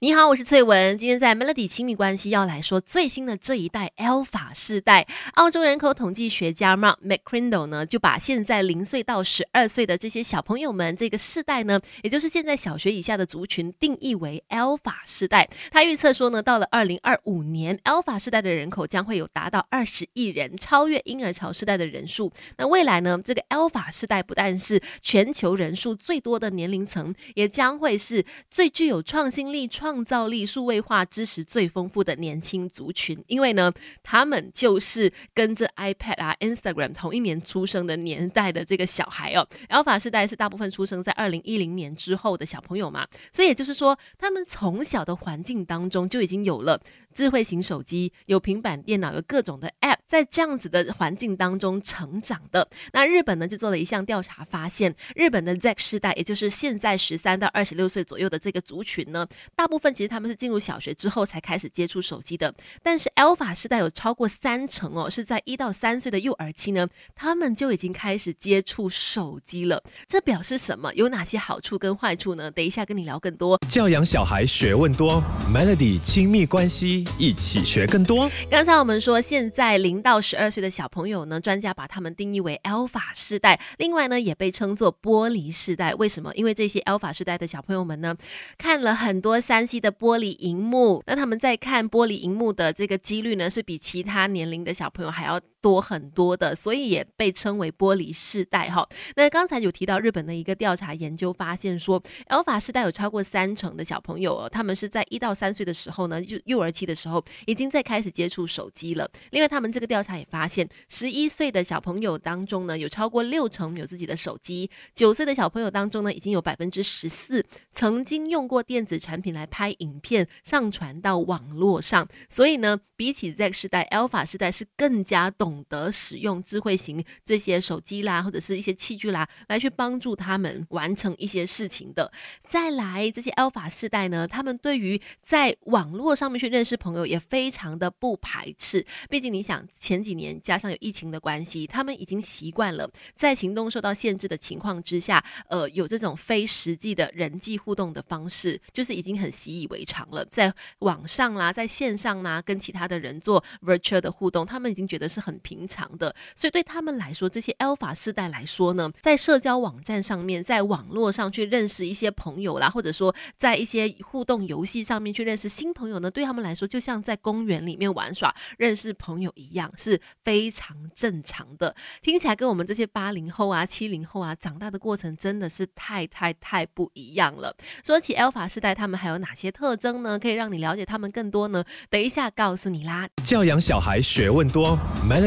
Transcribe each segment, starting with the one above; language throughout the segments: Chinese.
你好，我是翠文。今天在 Melody 亲密关系要来说最新的这一代 Alpha 世代。澳洲人口统计学家 Mark McCrindle 呢，就把现在零岁到十二岁的这些小朋友们这个世代呢，也就是现在小学以下的族群，定义为 Alpha 世代。他预测说呢，到了二零二五年，Alpha 世代的人口将会有达到二十亿人，超越婴儿潮世代的人数。那未来呢，这个 Alpha 世代不但是全球人数最多的年龄层，也将会是最具有创新力创。创造力、数位化知识最丰富的年轻族群，因为呢，他们就是跟着 iPad 啊、Instagram 同一年出生的年代的这个小孩哦。Alpha 世代是大部分出生在二零一零年之后的小朋友嘛，所以也就是说，他们从小的环境当中就已经有了。智慧型手机有平板电脑，有各种的 App，在这样子的环境当中成长的。那日本呢，就做了一项调查，发现日本的 Z 世代，也就是现在十三到二十六岁左右的这个族群呢，大部分其实他们是进入小学之后才开始接触手机的。但是 Alpha 世代有超过三成哦，是在一到三岁的幼儿期呢，他们就已经开始接触手机了。这表示什么？有哪些好处跟坏处呢？等一下跟你聊更多。教养小孩学问多，Melody 亲密关系。一起学更多。刚才我们说，现在零到十二岁的小朋友呢，专家把他们定义为 Alpha 世代，另外呢，也被称作玻璃世代。为什么？因为这些 Alpha 世代的小朋友们呢，看了很多三 C 的玻璃荧幕，那他们在看玻璃荧幕的这个几率呢，是比其他年龄的小朋友还要。多很多的，所以也被称为玻璃世代哈。那刚才有提到日本的一个调查研究发现说，Alpha 世代有超过三成的小朋友哦，他们是在一到三岁的时候呢，就幼儿期的时候已经在开始接触手机了。另外，他们这个调查也发现，十一岁的小朋友当中呢，有超过六成有自己的手机；九岁的小朋友当中呢，已经有百分之十四曾经用过电子产品来拍影片上传到网络上。所以呢，比起 Z 世代，Alpha 世代是更加懂。懂得使用智慧型这些手机啦，或者是一些器具啦，来去帮助他们完成一些事情的。再来，这些 Alpha 世代呢，他们对于在网络上面去认识朋友也非常的不排斥。毕竟你想，前几年加上有疫情的关系，他们已经习惯了在行动受到限制的情况之下，呃，有这种非实际的人际互动的方式，就是已经很习以为常了。在网上啦，在线上啦，跟其他的人做 virtual 的互动，他们已经觉得是很。平常的，所以对他们来说，这些 Alpha 世代来说呢，在社交网站上面，在网络上去认识一些朋友啦，或者说在一些互动游戏上面去认识新朋友呢，对他们来说，就像在公园里面玩耍认识朋友一样，是非常正常的。听起来跟我们这些八零后啊、七零后啊长大的过程真的是太太太不一样了。说起 Alpha 世代，他们还有哪些特征呢？可以让你了解他们更多呢？等一下告诉你啦。教养小孩学问多。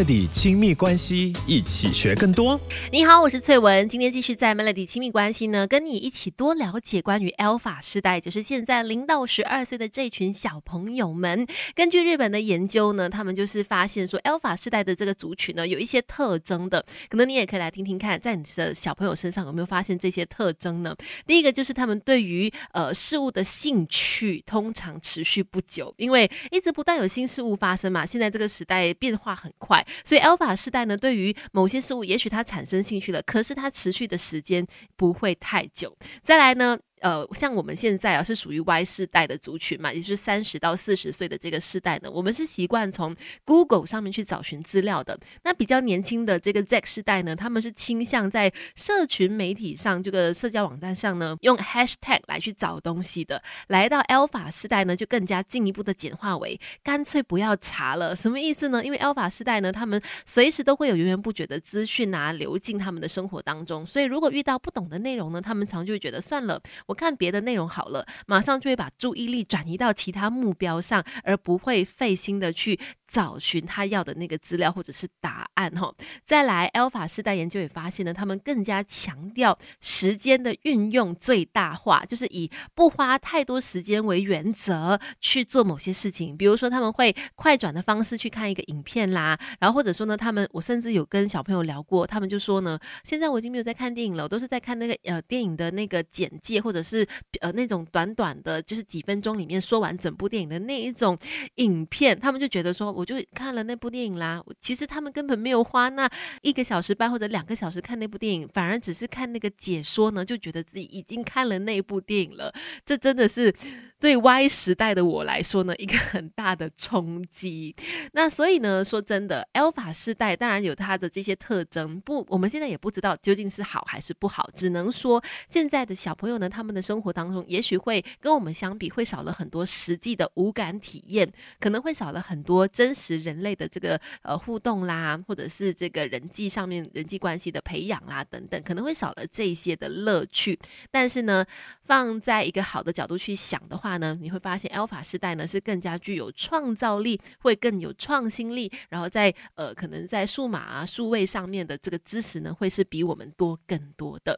的亲密关系，一起学更多。你好，我是翠文，今天继续在 Melody 亲密关系呢，跟你一起多了解关于 Alpha 世代，就是现在零到十二岁的这群小朋友们。根据日本的研究呢，他们就是发现说，Alpha 世代的这个族群呢，有一些特征的，可能你也可以来听听看，在你的小朋友身上有没有发现这些特征呢？第一个就是他们对于呃事物的兴趣通常持续不久，因为一直不断有新事物发生嘛。现在这个时代变化很快。所以 Alpha 世代呢，对于某些事物，也许它产生兴趣了，可是它持续的时间不会太久。再来呢？呃，像我们现在啊，是属于 Y 世代的族群嘛，也就是三十到四十岁的这个世代呢，我们是习惯从 Google 上面去找寻资料的。那比较年轻的这个 Z 世代呢，他们是倾向在社群媒体上这个社交网站上呢，用 Hashtag 来去找东西的。来到 Alpha 世代呢，就更加进一步的简化为干脆不要查了。什么意思呢？因为 Alpha 世代呢，他们随时都会有源源不绝的资讯啊流进他们的生活当中，所以如果遇到不懂的内容呢，他们常就会觉得算了。我看别的内容好了，马上就会把注意力转移到其他目标上，而不会费心的去。找寻他要的那个资料或者是答案哈，再来，Alpha 世代研究也发现呢，他们更加强调时间的运用最大化，就是以不花太多时间为原则去做某些事情。比如说，他们会快转的方式去看一个影片啦，然后或者说呢，他们我甚至有跟小朋友聊过，他们就说呢，现在我已经没有在看电影了，我都是在看那个呃电影的那个简介或者是呃那种短短的，就是几分钟里面说完整部电影的那一种影片，他们就觉得说，我就看了那部电影啦。其实他们根本没有花那一个小时半或者两个小时看那部电影，反而只是看那个解说呢，就觉得自己已经看了那部电影了。这真的是。对 Y 时代的我来说呢，一个很大的冲击。那所以呢，说真的，Alpha 世代当然有它的这些特征，不，我们现在也不知道究竟是好还是不好，只能说现在的小朋友呢，他们的生活当中也许会跟我们相比，会少了很多实际的无感体验，可能会少了很多真实人类的这个呃互动啦，或者是这个人际上面人际关系的培养啦等等，可能会少了这些的乐趣。但是呢，放在一个好的角度去想的话，呢，你会发现 Alpha 时代呢是更加具有创造力，会更有创新力，然后在呃可能在数码啊数位上面的这个知识呢，会是比我们多更多的。